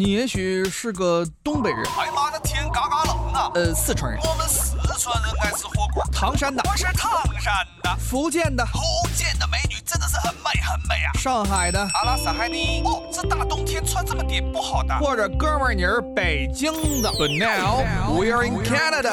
你也许是个东北人，哎妈的天嘎嘎冷啊！呃，四川人，我们四川人爱吃火锅。唐山的，我是唐山的，福建的，福建的美女真的是很美很美啊！上海的，阿拉斯海尼。哦，这大冬天穿这么点不好的。或者哥们儿你是北京的。But now we are in Canada。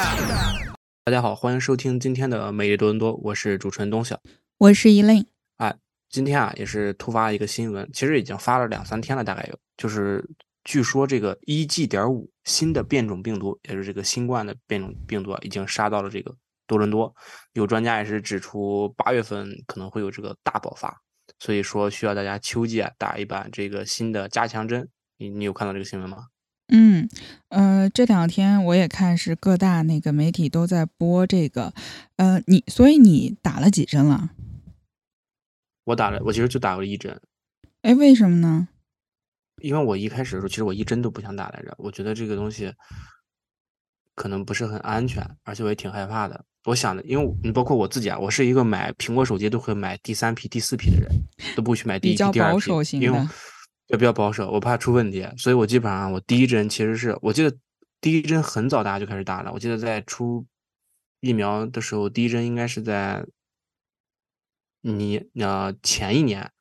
大家好，欢迎收听今天的美丽多伦多，我是主持人东晓，我是依令。哎，今天啊也是突发一个新闻，其实已经发了两三天了，大概有，就是据说这个一 G 点五新的变种病毒，也是这个新冠的变种病毒啊，已经杀到了这个多伦多。有专家也是指出，八月份可能会有这个大爆发，所以说需要大家秋季啊打一版这个新的加强针。你你有看到这个新闻吗？嗯，呃，这两天我也看是各大那个媒体都在播这个，呃，你所以你打了几针了？我打了，我其实就打了一针。哎，为什么呢？因为我一开始的时候，其实我一针都不想打来着，我觉得这个东西可能不是很安全，而且我也挺害怕的。我想的，因为你包括我自己啊，我是一个买苹果手机都会买第三批、第四批的人，都不去买第一批、第二批，因为也比较保守，我怕出问题，所以我基本上我第一针其实是我记得第一针很早大家就开始打了，我记得在出疫苗的时候，第一针应该是在你呃前一年，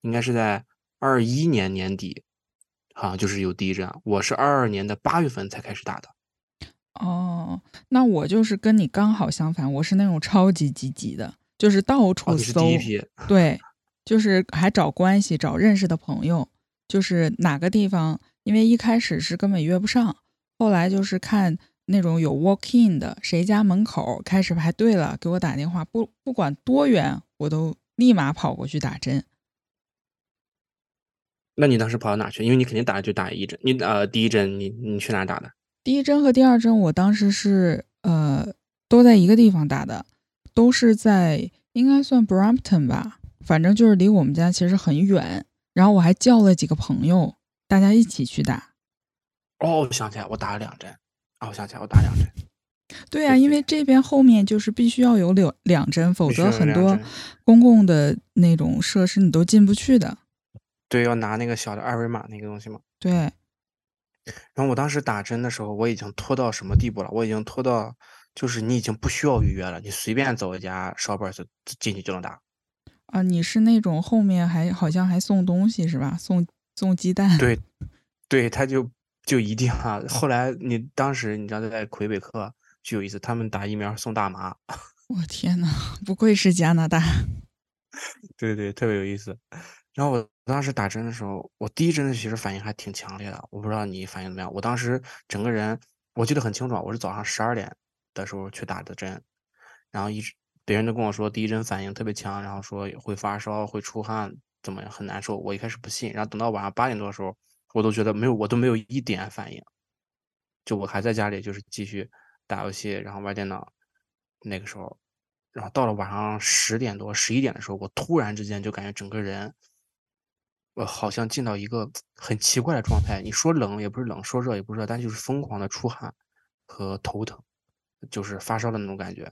应该是在二一年年底，好像就是有第一针，我是二二年的八月份才开始打的。哦，那我就是跟你刚好相反，我是那种超级积极的，就是到处搜，对，就是还找关系，找认识的朋友。就是哪个地方，因为一开始是根本约不上，后来就是看那种有 walk in 的，谁家门口开始排队了，给我打电话，不不管多远，我都立马跑过去打针。那你当时跑到哪去？因为你肯定打就打一针，你呃第一针你你去哪打的？第一针和第二针我当时是呃都在一个地方打的，都是在应该算 Brompton 吧，反正就是离我们家其实很远。然后我还叫了几个朋友，大家一起去打。哦，我想起来，我打了两针。哦，我想起来，我打两针。对呀，因为这边后面就是必须要有两两针，否则很多公共的那种设施你都进不去的。对，要拿那个小的二维码那个东西嘛。对。然后我当时打针的时候，我已经拖到什么地步了？我已经拖到，就是你已经不需要预约了，你随便走一家 shoppers 进去就能打。啊，你是那种后面还好像还送东西是吧？送送鸡蛋？对，对，他就就一定啊。后来你当时你知道在魁北克就有意思，他们打疫苗送大麻。我天呐，不愧是加拿大。对对，特别有意思。然后我当时打针的时候，我第一针其实反应还挺强烈的，我不知道你反应怎么样。我当时整个人我记得很清楚，我是早上十二点的时候去打的针，然后一直。别人都跟我说第一针反应特别强，然后说会发烧、会出汗，怎么样很难受。我一开始不信，然后等到晚上八点多的时候，我都觉得没有，我都没有一点反应。就我还在家里，就是继续打游戏，然后玩电脑。那个时候，然后到了晚上十点多、十一点的时候，我突然之间就感觉整个人，我好像进到一个很奇怪的状态。你说冷也不是冷，说热也不热，但就是疯狂的出汗和头疼，就是发烧的那种感觉。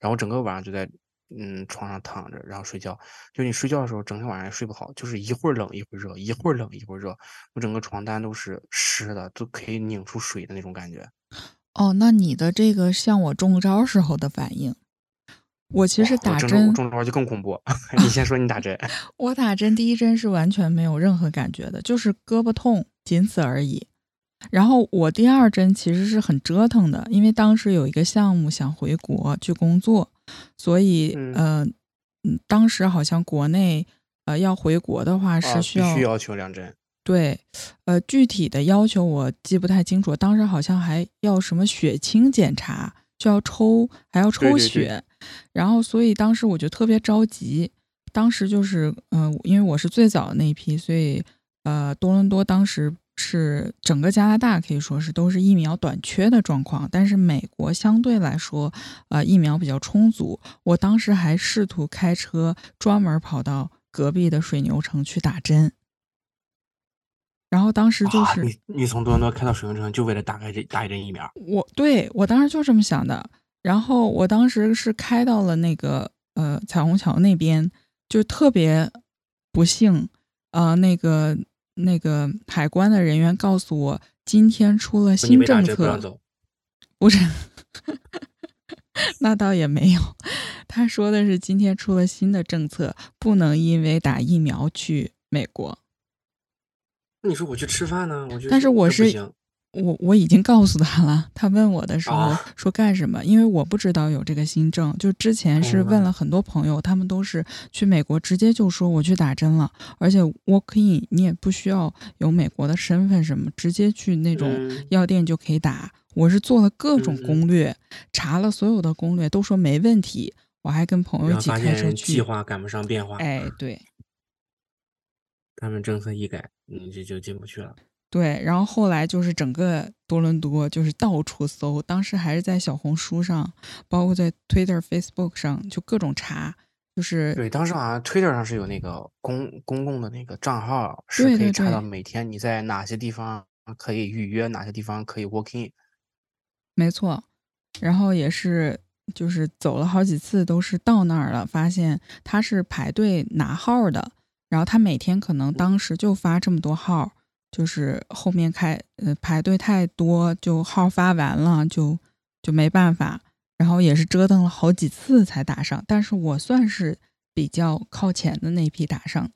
然后整个晚上就在嗯床上躺着，然后睡觉。就你睡觉的时候，整天晚上也睡不好，就是一会儿冷一会儿热，一会儿冷一会儿热。我整个床单都是湿的，都可以拧出水的那种感觉。哦，那你的这个像我中招时候的反应。我其实打针中招就更恐怖。你先说你打针。我打针第一针是完全没有任何感觉的，就是胳膊痛，仅此而已。然后我第二针其实是很折腾的，因为当时有一个项目想回国去工作，所以呃，嗯，当时好像国内呃要回国的话是需要需要求两针。对，呃，具体的要求我记不太清楚。当时好像还要什么血清检查，就要抽，还要抽血。然后所以当时我就特别着急。当时就是嗯，因为我是最早的那一批，所以呃，多伦多当时。是整个加拿大可以说是都是疫苗短缺的状况，但是美国相对来说，呃，疫苗比较充足。我当时还试图开车专门跑到隔壁的水牛城去打针，然后当时就是你你从多伦多开到水牛城就为了打开这打一针疫苗？我对我当时就这么想的。然后我当时是开到了那个呃彩虹桥那边，就特别不幸，呃，那个。那个海关的人员告诉我，今天出了新政策，走。不是，那倒也没有。他说的是今天出了新的政策，不能因为打疫苗去美国。那你说我去吃饭呢？我就但是我是我我已经告诉他了，他问我的时候啊说干什么？因为我不知道有这个新政，就之前是问嗯了很多朋友，他们都是去美国直接就说我去打针了，而且 walk in 你也不需要有美国的身份什么，直接去那种嗯药店就可以打。我是做了各种攻略，查了所有的攻略，都说没问题。我还跟朋友一起发现开车去计。划赶不上变化，哎，对他们政策一改，你这就进不去了。对，然后后来就是整个多伦多就是到处搜，当时还是在小红书上，包括在 Twitter、Facebook 上，就各种查，就是对，当时好像 Twitter 上是有那个公公共的那个账号，是可以查到每天你在哪些地方可以预约，哪些地方可以 walk in。没错，然后也是就是走了好几次，都是到那儿了，发现他是排队拿号的，然后他每天可能当时就发这么多号，就是后面开呃排队太多，就号发完了就就没办法，然后也是折腾了好几次才打上，但是我算是比较靠前的那批打上。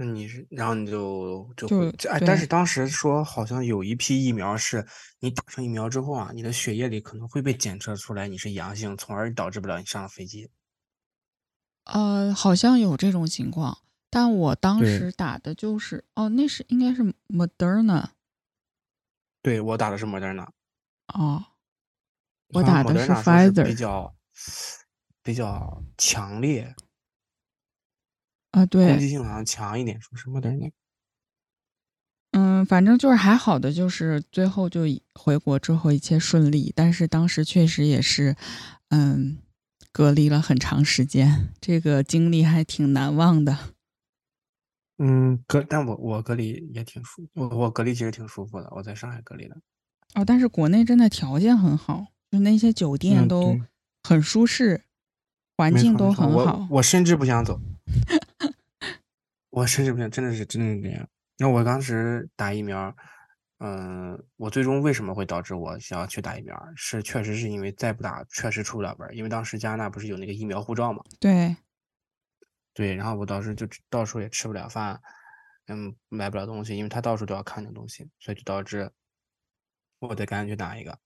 那你是，然后你就就就哎，但是当时说好像有一批疫苗是你打上疫苗之后啊，你的血液里可能会被检测出来你是阳性，从而导致不了你上了飞机。呃，好像有这种情况，但我当时打的就是哦，那是应该是 Moderna 对，我打的是莫德纳，哦，我打的是莫德纳说是比 Pfizer 比较比较强烈，啊，对攻对，击性好像强一点，说是莫德纳。嗯，反正就是还好的，就是最后就回国之后一切顺利，但是当时确实也是，嗯，隔离了很长时间，这个经历还挺难忘的。嗯，隔，但我我隔离也挺舒，我我隔离其实挺舒服的，我在上海隔离的。哦，但是国内真的条件很好，就那些酒店嗯都很舒适，环境都很好。我甚至不想走，我甚至不想，真的是真的是这样。那我当时打疫苗，嗯、我最终为什么会导致我想要去打疫苗？是确实是因为再不打确实出不了门，因为当时加拿大不是有那个疫苗护照嘛？对，对，然后我当时就吃到处也吃不了饭，嗯，买不了东西，因为他到处都要看那东西，所以就导致我得赶紧去打一个。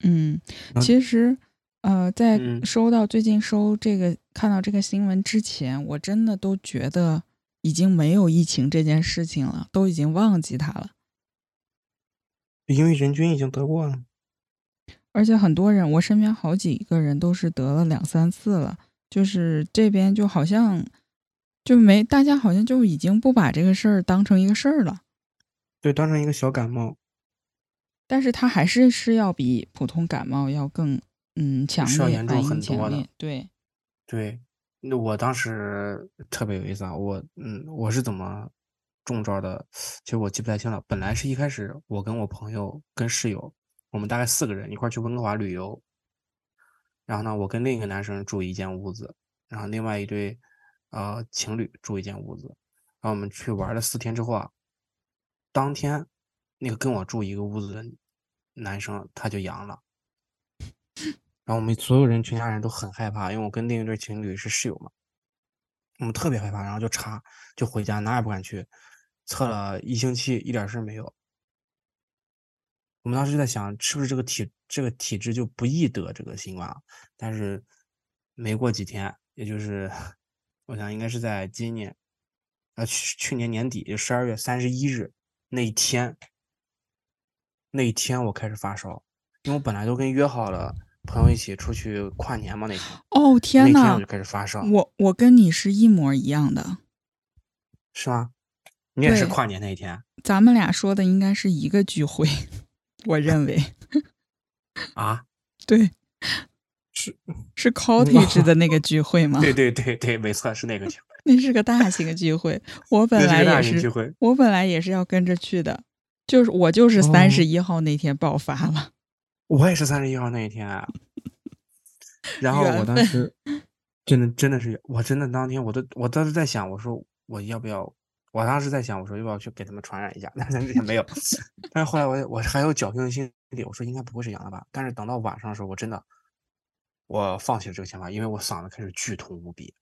嗯，嗯其实，呃，在嗯收到最近收这个看到这个新闻之前，我真的都觉得已经没有疫情这件事情了，都已经忘记它了。因为人均已经得过了。而且很多人，我身边好几个人都是得了两三次了，就是这边就好像就没大家好像就已经不把这个事儿当成一个事儿了，对，当成一个小感冒，但是它还是是要比普通感冒要更嗯强烈，严重很多的对，对，那我当时特别有意思啊，我嗯，我是怎么中招的？其实我记不太清了。本来是一开始我跟我朋友跟室友，我们大概四个人一块去温哥华旅游，然后呢，我跟另一个男生住一间屋子，然后另外一对呃情侣住一间屋子，然后我们去玩了四天之后啊，当天那个跟我住一个屋子的男生他就阳了。然后我们所有人全家人都很害怕，因为我跟另一对情侣是室友嘛，我们特别害怕，然后就查，就回家，哪也不敢去，测了一星期，一点事没有。我们当时就在想，是不是这个体这个体质就不易得这个新冠啊？但是没过几天，也就是我想应该是在今年，呃去去年年底，就十二月三十一日那一天，那一天我开始发烧，因为我本来都跟约好了朋友一起出去跨年嘛，那天哦天呐那天我就，开始发烧，我我跟你是一模一样的，是吗？你也是跨年那一天咱们俩说的应该是一个聚会，我认为 啊？对，是，是 cottage 的那个聚会吗？对对对对，没错，是那个聚会，那是个大型的聚会，我本来也是。我本来也是要跟着去的，就是我就是哦三十一号那天爆发了，我也是三十一号那一天啊，然后我当时真的真的是，我真的当天我都我当时在想，我说我要不要？我当时在想，我说要不要去给他们传染一下？但是也没有。但是后来我我还有侥幸心理，我说应该不会是阳了吧？但是等到晚上的时候，我真的我放弃了这个想法，因为我嗓子开始剧痛无比。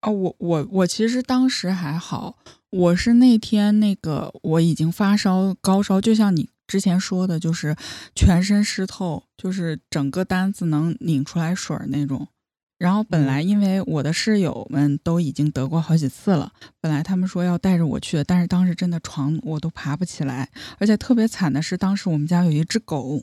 哦，我我我其实当时还好，我是那天那个我已经发烧高烧，就像你之前说的，就是全身湿透，就是整个单子能拧出来水那种。然后本来因为我的室友们都已经得过好几次了，本来他们说要带着我去的，但是当时真的床我都爬不起来，而且特别惨的是，当时我们家有一只狗，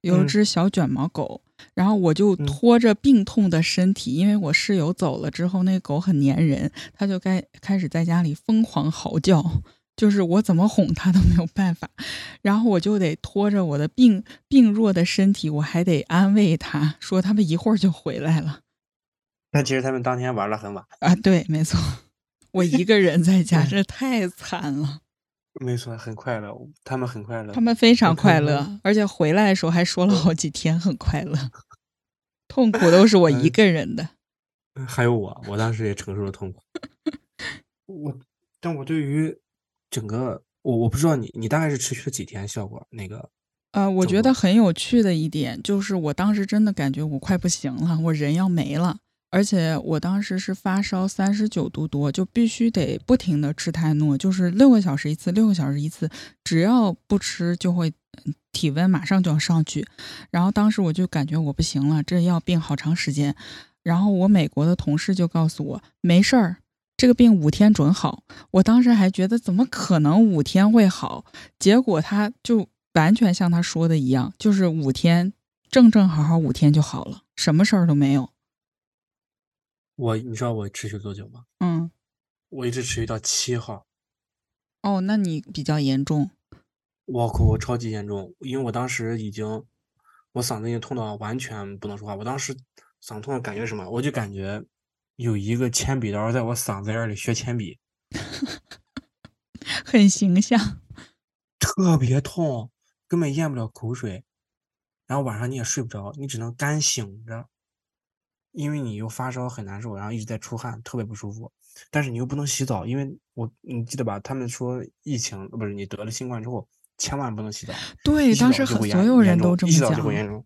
有一只小卷毛狗。然后我就拖着病痛的身体，因为我室友走了之后，那个狗很粘人，它就该开始在家里疯狂嚎叫，就是我怎么哄他都没有办法。然后我就得拖着我的病病弱的身体，我还得安慰他，说他们一会儿就回来了。但其实他们当天玩了很晚啊，对，没错，我一个人在家，这太惨了。没错，很快乐，他们很快乐，他们非常快乐，而且回来的时候还说了好几天很快乐，痛苦都是我一个人的。还有我，我当时也承受了痛苦。我，但我对于整个，我我不知道你，你大概是持续了几天效果？那个，呃，我觉得很有趣的一点就是，我当时真的感觉我快不行了，我人要没了。而且我当时是发烧三十九度多，就必须得不停的吃泰诺，就是六个小时一次，六个小时一次，只要不吃就会体温马上就要上去。然后当时我就感觉我不行了，这要病好长时间。然后我美国的同事就告诉我没事儿，这个病五天准好。我当时还觉得怎么可能五天会好？结果他就完全像他说的一样，就是五天正正好好五天就好了，什么事儿都没有。我，你知道我持续多久吗？嗯，我一直持续到七号。哦，那你比较严重。我靠，我超级严重，因为我当时已经，我嗓子已经痛到完全不能说话。我当时嗓痛的感觉什么？我就感觉有一个铅笔刀在我嗓子眼里削铅笔，很形象。特别痛，根本咽不了口水，然后晚上你也睡不着，你只能干醒着。因为你又发烧很难受，然后一直在出汗，特别不舒服。但是你又不能洗澡，因为我你记得吧？他们说疫情不是你得了新冠之后，千万不能洗澡。对，当时所有人都这么讲。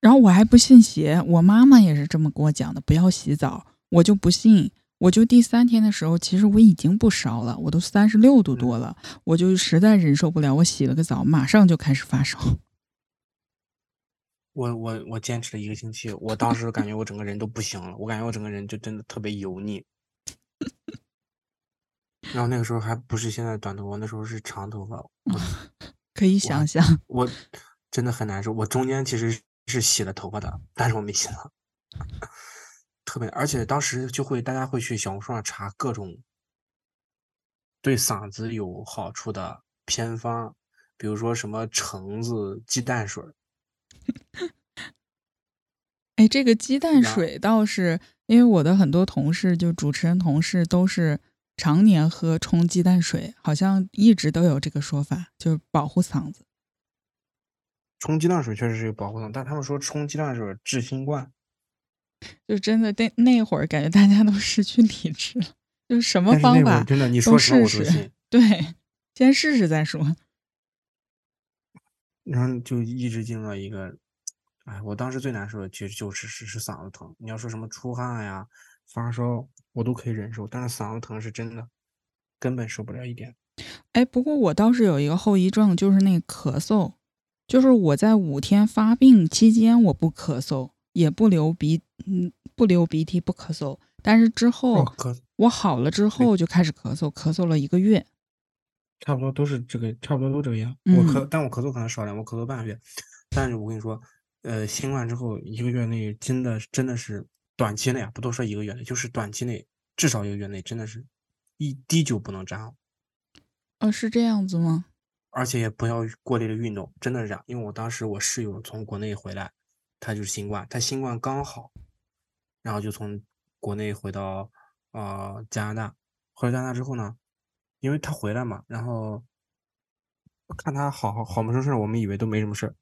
然后我还不信邪，我妈妈也是这么跟我讲的，不要洗澡。我就不信，我就第三天的时候，其实我已经不烧了，我都三十六度多了，我就实在忍受不了，我洗了个澡，马上就开始发烧。我我我坚持了一个星期，我当时感觉我整个人都不行了，我感觉我整个人就真的特别油腻。然后那个时候还不是现在短头发，那时候是长头发，可以想象。我真的很难受，我中间其实是洗了头发的，但是我没洗了，特别。而且当时就会大家会去小红书上查各种对嗓子有好处的偏方，比如说什么橙子鸡蛋水。哎，这个鸡蛋水倒是，因为我的很多同事，就主持人同事，都是常年喝冲鸡蛋水，好像一直都有这个说法，就是保护嗓子。冲鸡蛋水确实是有保护嗓，但他们说冲鸡蛋水治新冠，就真的那那会儿感觉大家都失去理智了，就什么方法真的你说试试，对，先试试再说。然后就一直进入了一个，哎，我当时最难受的其实就是是是嗓子疼。你要说什么出汗呀、发烧，我都可以忍受，但是嗓子疼是真的，根本受不了一点。哎，不过我倒是有一个后遗症，就是那咳嗽，就是我在五天发病期间我不咳嗽，也不流鼻，嗯，不流鼻涕，不咳嗽，但是之后我好了之后就开始咳嗽，咳嗽了一个月。差不多都是这个，差不多都这个样。我咳，但我咳嗽可能少点，我咳嗽半个月。但是我跟你说，呃，新冠之后一个月内，真的真的是短期内啊，不多说一个月内，就是短期内至少一个月内，真的是一滴酒不能沾。哦，是这样子吗？而且也不要过烈的运动，真的是这样。因为我当时我室友从国内回来，他就是新冠，他新冠刚好，然后就从国内回到呃加拿大，回到加拿大之后呢。因为他回来嘛，然后看他好好好没什么事我们以为都没什么事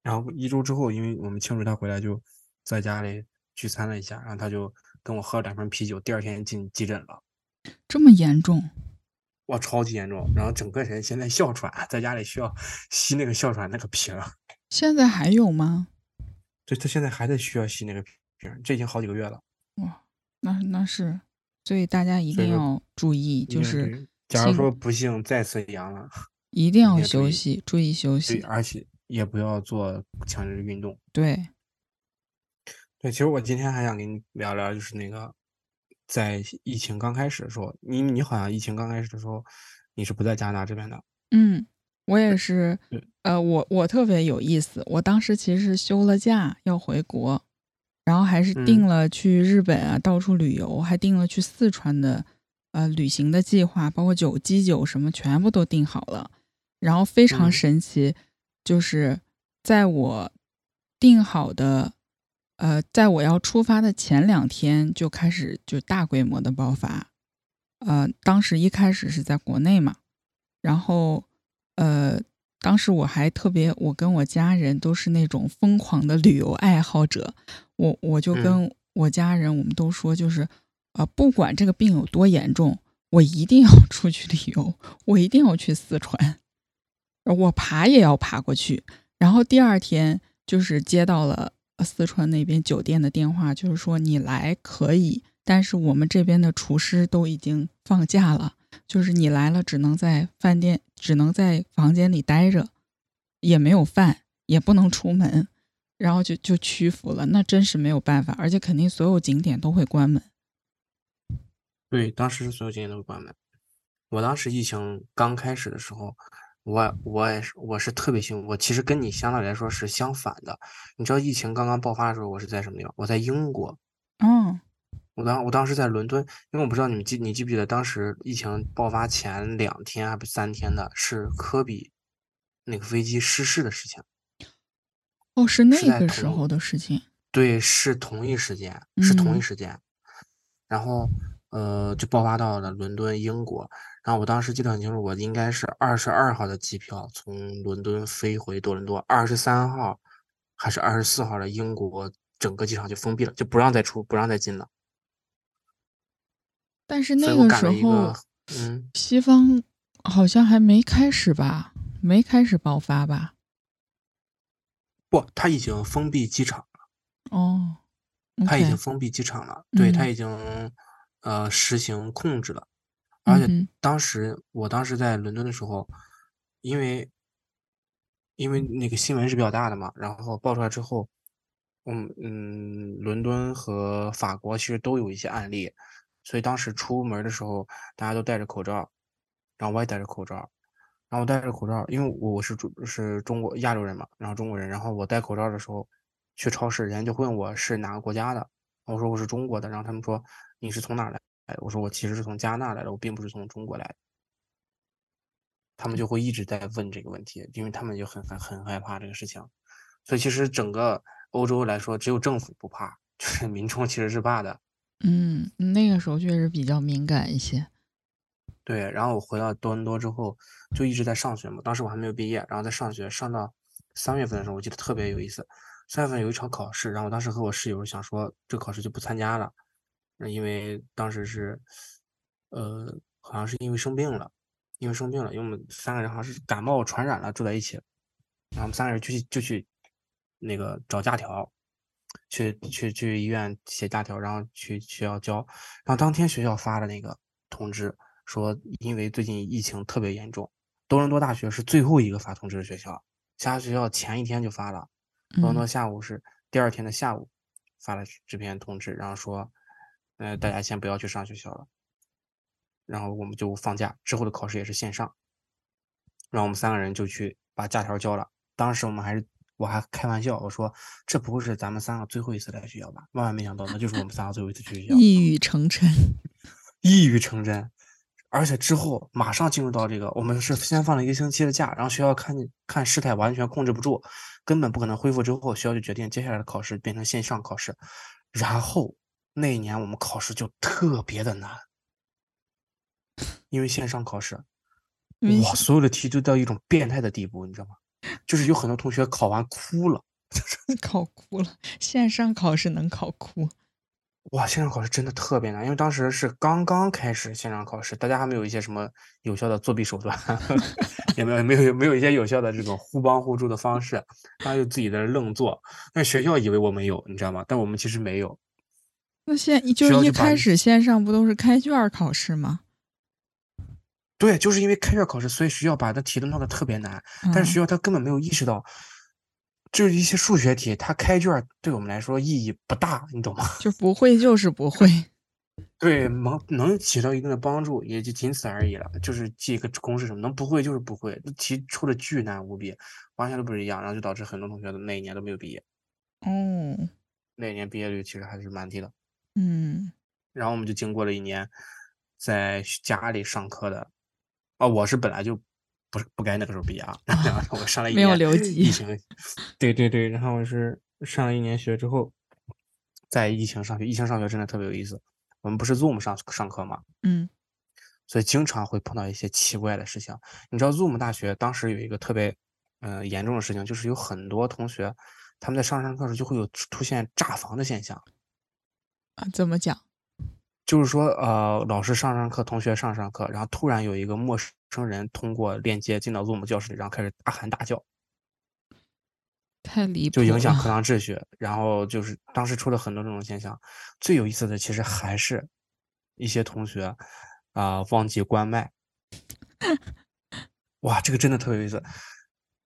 然后一周之后，因为我们庆祝他回来，就在家里聚餐了一下，然后他就跟我喝了两瓶啤酒，第二天进急诊了，这么严重？哇，超级严重，然后整个人现在哮喘，在家里需要吸那个哮喘那个瓶儿。现在还有吗？对他现在还在需要吸那个瓶儿，这已经好几个月了。哇，那那是，所以大家一定要注意，就嗯是假如说不幸再次阳了，一定要休息，注意休对，息。而且也不要做强制运动。对，对，其实我今天还想跟你聊聊，就是那个在疫情刚开始的时候，你你好像疫情刚开始的时候，你是不在加拿大这边的。嗯，我也是对，呃，我我特别有意思，我当时其实是休了假要回国，然后还是定嗯了去日本啊到处旅游，还定了去四川的呃旅行的计划，包括酒基酒什么全部都定好了。然后非常嗯神奇，就是在我定好的，呃，在我要出发的前两天就开始就大规模的爆发。呃，当时一开始是在国内嘛，然后呃，当时我还特别，我跟我家人都是那种疯狂的旅游爱好者，我我就嗯跟我家人，我们都说就是，呃，不管这个病有多严重，我一定要出去旅游，我一定要去四川，我爬也要爬过去。然后第二天就是接到了呃四川那边酒店的电话，就是说你来可以，但是我们这边的厨师都已经放假了，就是你来了只能在饭店，只能在房间里待着，也没有饭，也不能出门，然后就就屈服了。那真是没有办法，而且肯定所有景点都会关门。对，当时所有景点都关门。我当时疫情刚开始的时候，我我也是我是特别幸运，我其实跟你相对来说是相反的。你知道疫情刚刚爆发的时候，我是在什么地方？我在英国。嗯我当我当时在伦敦，因为我不知道你们记你记不记得，当时疫情爆发前两天还不是三天的，是科比那个飞机失事的事情。哦，是那个时候的事情。对，是同一时间，是同一嗯时间，然后呃就爆发到了伦敦，英国。然后我当时记得很清楚，我应该是二十二号的机票从伦敦飞回多伦多，二十三号还是二十四号的英国整个机场就封闭了，就不让再出，不让再进了。但是那个时候，嗯，西方好像还没开始吧，没开始爆发吧？不，他已经封闭机场了，哦他已经封闭机场了，对，他嗯已经呃实行控制了。而且当时，我当时在伦敦的时候，因为因为那个新闻是比较大的嘛，然后爆出来之后，嗯嗯，伦敦和法国其实都有一些案例，所以当时出门的时候，大家都戴着口罩，然后我也戴着口罩，然后我戴着口罩，因为我是中是中国亚洲人嘛，然后中国人，然后我戴口罩的时候去超市，人家就问我是哪个国家的，我说我是中国的，然后他们说你是从哪来的？我说我其实是从加拿大来的，我并不是从中国来的。他们就会一直在问这个问题，因为他们就很很很害怕这个事情。所以其实整个欧洲来说，只有政府不怕，就是民众其实是怕的。嗯，那个时候确实比较敏感一些。对，然后我回到多伦多之后，就一直在上学嘛。当时我还没有毕业，然后在上学，上到三月份的时候，我记得特别有意思。三月份有一场考试，然后我当时和我室友想说，这考试就不参加了，因为当时是，呃，好像是因为生病了，因为生病了，因为我们三个人好像是感冒传染了，住在一起，然后我们三个人就去就去那个找假条，去去去医院写假条，然后去学校交，然后当天学校发的那个通知说，因为最近疫情特别严重，多伦多大学是最后一个发通知的学校，其他学校前一天就发了，多伦多嗯。下午是第二天的下午发了这篇通知，然后说，呃，大家先不要去上学校了，然后我们就放假，之后的考试也是线上，然后我们三个人就去把假条交了。当时我们还是我还开玩笑，我说这不会是咱们三个最后一次来学校吧？万万没想到，那就是我们三个最后一次去学校。一语成谶。一语成真，而且之后马上进入到这个，我们是先放了一个星期的假，然后学校看看事态完全控制不住，根本不可能恢复之后，学校就决定接下来的考试变成线上考试，然后那一年我们考试就特别的难，因为线上考试，哇，所有的题都到一种变态的地步，你知道吗？就是有很多同学考完哭了，考哭了，线上考试能考哭。哇，线上考试真的特别难，因为当时是刚刚开始线上考试，大家还没有一些什么有效的作弊手段，也没有没有没有一些有效的这种互帮互助的方式，大家就自己在那愣做。但学校以为我们有，你知道吗？但我们其实没有。那现就是一开始线上不都是开卷考试吗？对，就是因为开卷考试，所以学校把那题都弄得特别难，但是学校他根本没有意识到。就是一些数学题，它开卷对我们来说意义不大，你懂吗？就不会就是不会，对，能能起到一定的帮助，也就仅此而已了。就是记一个公式什么，能不会就是不会。那题出的巨难无比，完全都不是一样，然后就导致很多同学的那一年都没有毕业。哦，那一年毕业率其实还是蛮低的。嗯，然后我们就经过了一年在家里上课的，啊，我是本来就。不是不该那个时候毕业啊！然后我上了一年，没有留级。疫情，对对对，然后我是上了一年学之后，在疫情上学。疫情上学真的特别有意思。我们不是 Zoom 上上课吗？嗯。所以经常会碰到一些奇怪的事情。你知道 Zoom 大学当时有一个特别嗯严重的事情，就是有很多同学他们在上上课时就会有出现炸房的现象。啊？怎么讲？就是说，呃，老师上上课，同学上上课，然后突然有一个陌生人通过链接进到 Zoom 教室里，然后开始大喊大叫，太离谱，就影响课堂秩序。然后就是当时出了很多这种现象。最有意思的其实还是一些同学啊忘记关麦。哇，这个真的特别有意思。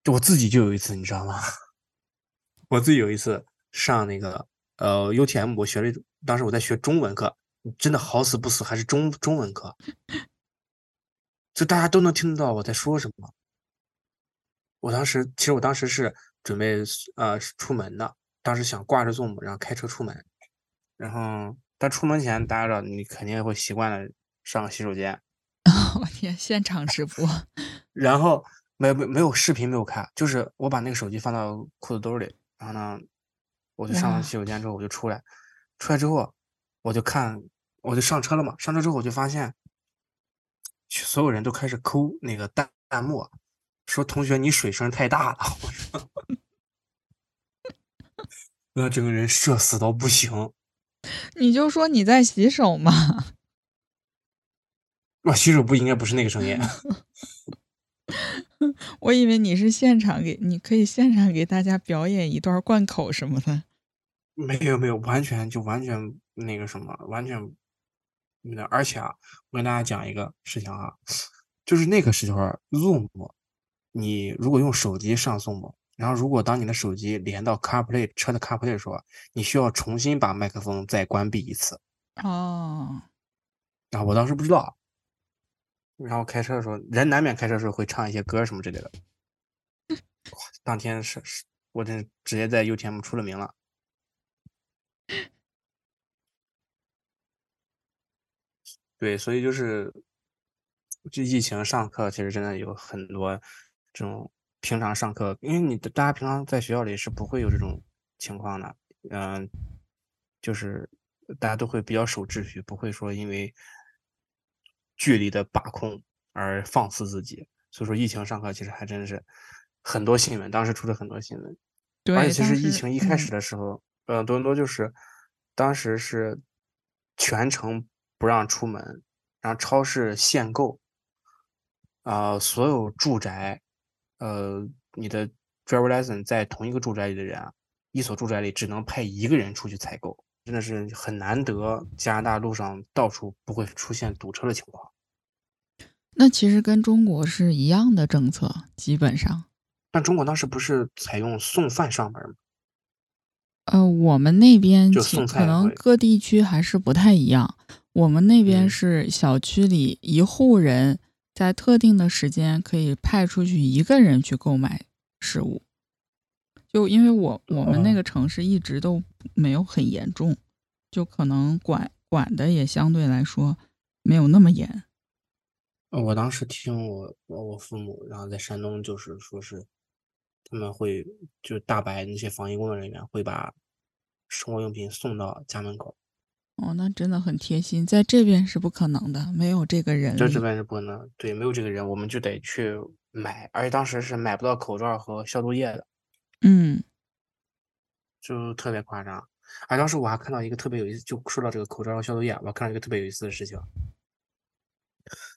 我自己就有一次，你知道吗？我自己有一次上那个呃 UTM，我学了，当时我在学中文课。真的好死不死，还是中中文课，就大家都能听得到我在说什么。我当时其实我当时是准备呃出门的，当时想挂着 Zoom，然后开车出门。然后但出门前，大家知道你肯定会习惯了上个洗手间。我天，现场直播。然后没没没有视频没有开，就是我把那个手机放到裤子兜里，然后呢，我就上完洗手间之后我就出来，出来之后我就看。我就上车了嘛，上车之后我就发现，所有人都开始抠那个弹弹幕，说同学你水声太大了，我说，那整个人社死到不行。你就说你在洗手嘛，我 洗手不应该不是那个声音。我以为你是现场给，你可以现场给大家表演一段贯口什么的。没有没有，完全就完全那个什么，完全。而且啊，我跟大家讲一个事情啊，就是那个时候 Zoom，你如果用手机上 Zoom，然后如果当你的手机连到 CarPlay 车的 CarPlay 的时候，你需要重新把麦克风再关闭一次。哦。然后我当时不知道，然后开车的时候，人难免开车的时候会唱一些歌什么之类的。哇，当天是是，我真直接在 UTM 出了名了。对，所以就是，这疫情上课其实真的有很多这种平常上课，因为你大家平常在学校里是不会有这种情况的，嗯，就是大家都会比较守秩序，不会说因为距离的把控而放肆自己。所以说疫情上课其实还真是很多新闻，当时出了很多新闻。对，而且其实疫情一开始的时候，呃，多伦多就是当时是全程。不让出门，然后超市限购，啊，所有住宅，呃，你的 driver license 在同一个住宅里的人啊，一所住宅里只能派一个人出去采购，真的是很难得。加拿大路上到处不会出现堵车的情况。那其实跟中国是一样的政策，基本上。但中国当时不是采用送饭上门吗？呃，我们那边可能各地区还是不太一样。我们那边是小区里一户人在特定的时间可以派出去一个人去购买食物，就因为我我们那个城市一直都没有很严重，就可能管管的也相对来说没有那么严。我当时听我我父母，然后在山东就是说是他们会就大白那些防疫工作人员会把生活用品送到家门口。哦，那真的很贴心，在这边是不可能的，没有这个人。在这边是不可能，对，没有这个人，我们就得去买，而且当时是买不到口罩和消毒液的，嗯，就特别夸张。而，当时我还看到一个特别有意思，就说到这个口罩和消毒液，我看到一个特别有意思的事情，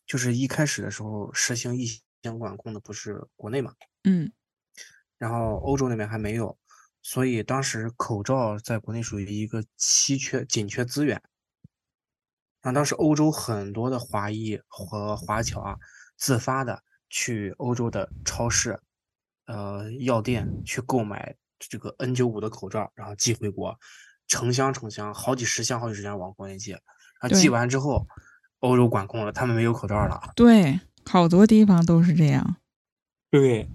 就是一开始的时候实行疫情管控的不是国内嘛，嗯然后欧洲那边还没有，所以当时口罩在国内属于一个稀缺、紧缺资源。然后当时欧洲很多的华裔和华侨啊，自发的去欧洲的超市、呃药店去购买这个 N95 的口罩，然后寄回国，成箱成箱，好几十箱、好几十箱往国内寄。然后寄完之后，欧洲管控了，他们没有口罩了。对，好多地方都是这样。对，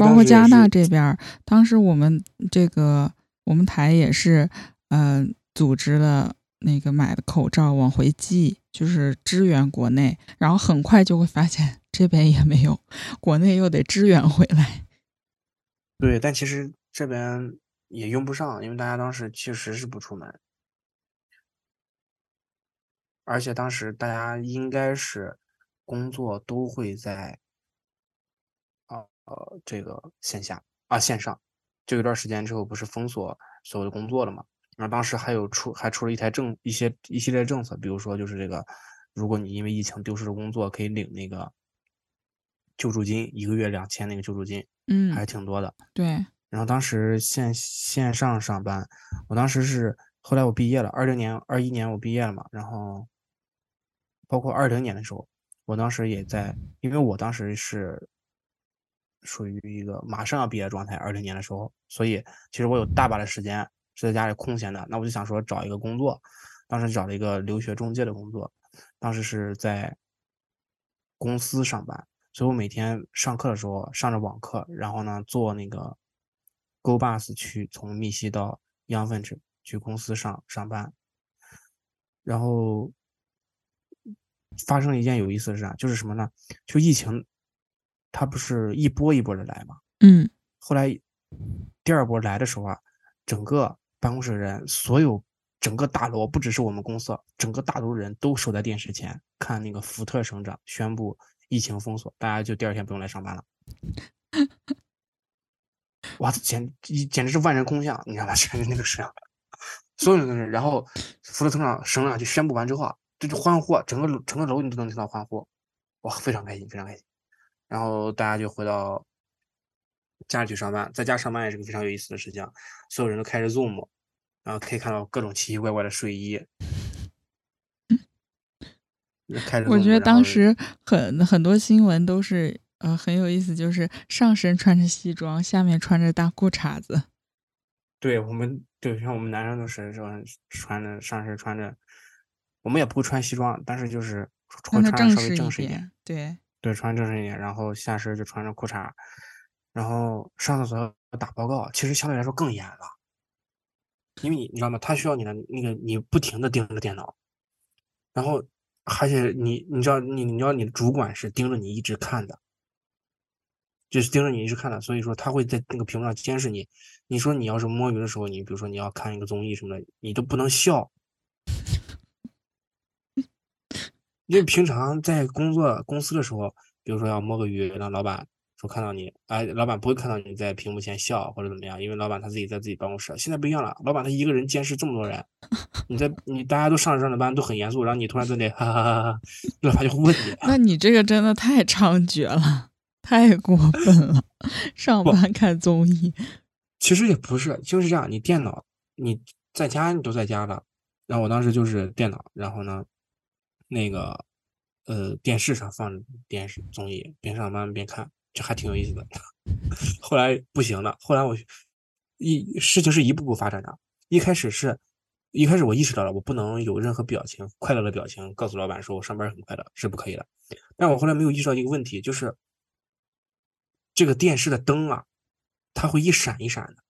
包括加拿大这边，当时我们这个我们台也是，呃，组织了那个买的口罩往回寄，就是支援国内，然后很快就会发现这边也没有，国内又得支援回来。对，但其实这边也用不上，因为大家当时确实是不出门，而且当时大家应该是工作都会在啊呃这个线下啊线上，就有段时间之后不是封锁所有的工作了嘛，然后当时还有出还出了一台政一些一系列政策，比如说就是这个，如果你因为疫情丢失了工作，可以领那个救助金，一个月两千那个救助金，嗯还嗯，挺多的。对，然后当时线线上上班，我当时是后来我毕业了，二零年二一年我毕业了嘛，然后包括二零年的时候，我当时也在，因为我当时是属于一个马上要毕业状态，二零年的时候，所以其实我有大把的时间是在家里空闲的，那我就想说找一个工作，当时找了一个留学中介的工作，当时是在公司上班，所以我每天上课的时候上着网课，然后呢坐那个 Go Bus 去从密西到养分去去公司上上班，然后发生了一件有意思的事啊，就是什么呢？就疫情，它不是一波一波的来嘛，嗯，后来第二波来的时候啊，整个办公室的人，所有整个大楼，不只是我们公司，整个大楼人都守在电视前看那个福特省长宣布疫情封锁，大家就第二天不用来上班了。哇，简简直是万人空巷，你知道吧？全是那个摄像，所有人都是。然后福特省长省长就宣布完之后啊，这就欢呼，整个楼整个楼你都能听到欢呼，哇，非常开心，非常开心。然后大家就回到家里去上班，在家上班也是个非常有意思的事情。所有人都开着 Zoom，然后可以看到各种奇奇怪怪的睡衣。开着我觉得当时很很多新闻都是呃很有意思，就是上身穿着西装，下面穿着大裤衩子。对我们对像我们男生都是说穿着上身穿着，我们也不会穿西装，但是就是会穿的穿着稍微正式一。点，对，对，穿正式一点，然后下身就穿着裤衩，然后上厕所要打报告，其实相对来说更严了，因为你你知道吗？他需要你的那个你不停的盯着电脑，然后而且你你知道你你知道你的主管是盯着你一直看的，就是盯着你一直看的，所以说他会在那个屏幕上监视你。你说你要是摸鱼的时候，你比如说你要看一个综艺什么的，你都不能笑。因为平常在工作公司的时候，比如说要摸个鱼，让老板说看到你，哎，老板不会看到你在屏幕前笑或者怎么样，因为老板他自己在自己办公室。现在不一样了，老板他一个人监视这么多人，你在你大家都上着上着班都很严肃，然后你突然在那里哈哈哈哈，老板就会问你，那你这个真的太猖獗了，太过分了！上班看综艺，其实也不是，就是这样，你电脑你在家你都在家了，然后我当时就是电脑，然后呢，那个呃电视上放着电视综艺，边上班边看，这还挺有意思的。后来不行了，后来我一事情是一步步发展的，一开始是。一开始我意识到了，我不能有任何表情，快乐的表情，告诉老板说我上班很快乐是不可以的。但我后来没有意识到一个问题，就是这个电视的灯啊，它会一闪一闪的，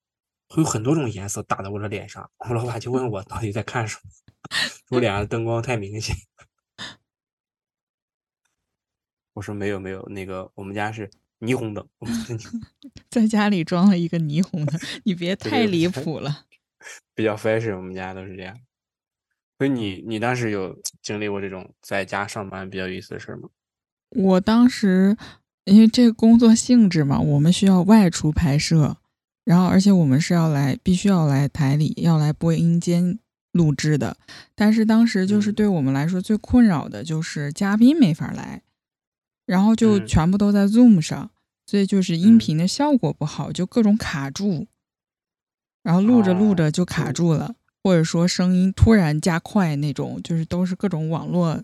会有很多种颜色打在我的脸上。我老板就问我到底在看什么，我脸上的灯光太明显。我说没有没有，那个我们家是霓虹灯，在家里装了一个霓虹灯，你别太离谱了。比较 fashion，我们家都是这样。所以你你当时有经历过这种在家上班比较有意思的事吗？我当时因为这个工作性质嘛，我们需要外出拍摄，然后而且我们是要来，必须要来台里，要来播音间录制的。但是当时就是嗯对我们来说最困扰的就是嘉宾没法来，然后就嗯全部都在 Zoom 上，所以就是音嗯频的效果不好，就各种卡住，然后录着录哦着就卡住了，或者说声音突然加快那种，就是都是各种网络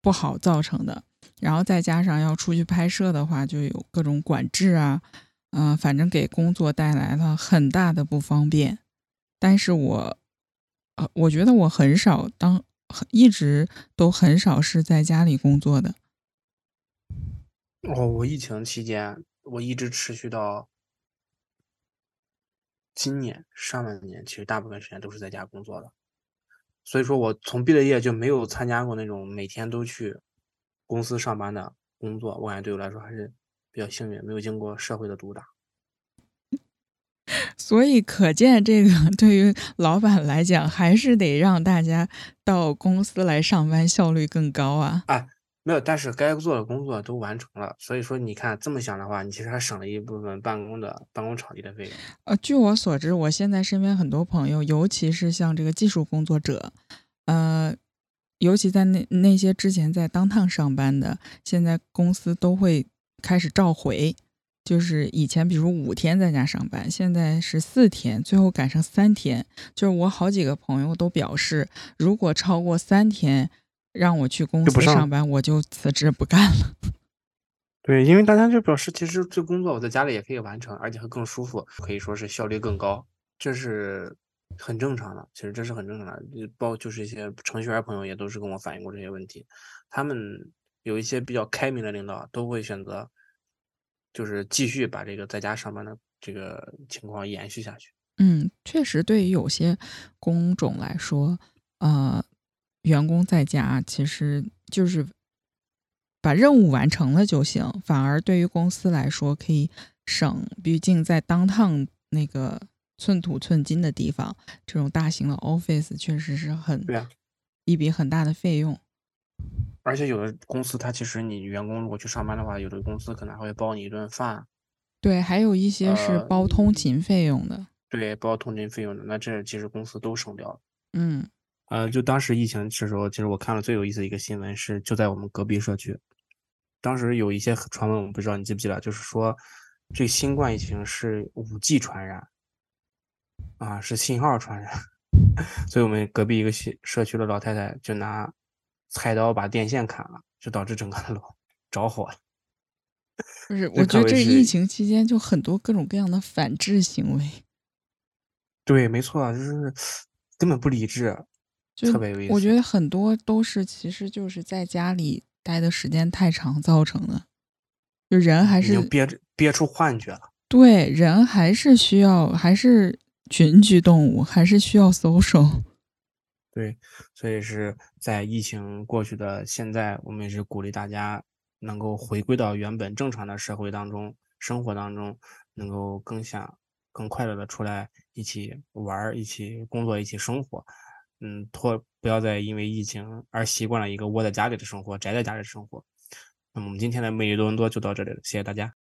不好造成的。然后再加上要出去拍摄的话，就有各种管制啊，嗯、反正给工作带来了很大的不方便。但是我，呃，我觉得我很少当，很一直都很少是在家里工作的。哦，我疫情期间，我一直持续到今年上半年，其实大部分时间都是在家工作的。所以说我从毕了业就没有参加过那种每天都去公司上班的工作，我感觉对我来说还是比较幸运，没有经过社会的毒打。所以可见，这个对于老板来讲，还是得让大家到公司来上班，效率更高啊。没有，但是该做的工作都完成了，所以说你看这么想的话，你其实还省了一部分办公的办公场地的费用。呃，据我所知，我现在身边很多朋友，尤其是像这个技术工作者，呃，尤其在那那些之前在当趟上班的，现在公司都会开始召回，就是以前比如五天在家上班，现在是四天，最后改成三天。就是我好几个朋友都表示，如果超过三天，让我去公司上班，我就辞职不干了。对，因为大家就表示，其实这工作我在家里也可以完成，而且会更舒服，可以说是效率更高，这是很正常的。其实这是很正常的，就包就是一些程序员朋友也都是跟我反映过这些问题，他们有一些比较开明的领导都会选择，就是继续把这个在家上班的这个情况延续下去。嗯，确实，对于有些工种来说，呃，员工在家其实就是把任务完成了就行，反而对于公司来说可以省，毕竟在当趟那个寸土寸金的地方，这种大型的 office 确实是很对啊，一笔很大的费用。而且有的公司它其实你员工如果去上班的话，有的公司可能还会包你一顿饭，对，还有一些是呃包通勤费用的。对，包通勤费用的，那这其实公司都省掉了。嗯呃，就当时疫情的时候，其实我看了最有意思的一个新闻是，就在我们隔壁社区，当时有一些传闻，我不知道你记不记得，就是说这新冠疫情是五 G 传染，啊，是信号传染，所以我们隔壁一个社社区的老太太就拿菜刀把电线砍了，就导致整个楼 着火了。不是，我觉得这疫情期间就很多各种各样的反制行为。对，没错啊，就是根本不理智，就特别有意思。我觉得很多都是，其实就是在家里待的时间太长造成的。就人还是憋憋出幻觉了。对人还是需要，还是群居动物，还是需要 social。对，所以是在疫情过去的现在，我们也是鼓励大家能够回归到原本正常的社会当中、生活当中，能够更想、更快乐的出来一起玩儿、一起工作、一起生活。嗯，脱不要再因为疫情而习惯了一个窝在家里的生活、宅在家里的生活。那么我们今天的魅力多伦多就到这里了，谢谢大家。